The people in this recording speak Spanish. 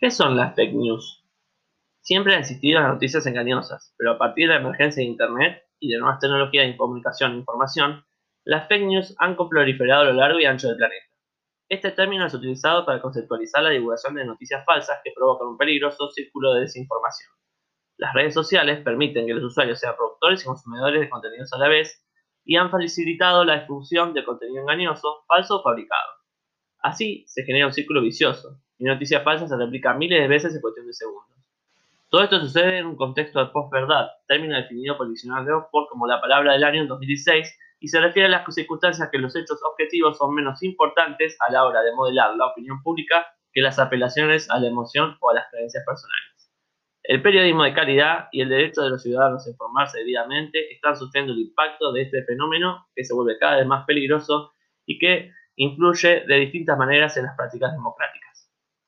¿Qué son las fake news? Siempre han existido las noticias engañosas, pero a partir de la emergencia de Internet y de nuevas tecnologías de comunicación e información, las fake news han proliferado a lo largo y ancho del planeta. Este término es utilizado para conceptualizar la divulgación de noticias falsas que provocan un peligroso círculo de desinformación. Las redes sociales permiten que los usuarios sean productores y consumidores de contenidos a la vez y han facilitado la difusión de contenido engañoso, falso o fabricado. Así se genera un círculo vicioso, y noticias falsas se replica miles de veces en cuestión de segundos. Todo esto sucede en un contexto de posverdad, término definido por el diccionario de Oxford como la palabra del año en 2016 y se refiere a las circunstancias que los hechos objetivos son menos importantes a la hora de modelar la opinión pública que las apelaciones a la emoción o a las creencias personales. El periodismo de calidad y el derecho de los ciudadanos a informarse debidamente están sufriendo el impacto de este fenómeno que se vuelve cada vez más peligroso y que influye de distintas maneras en las prácticas democráticas.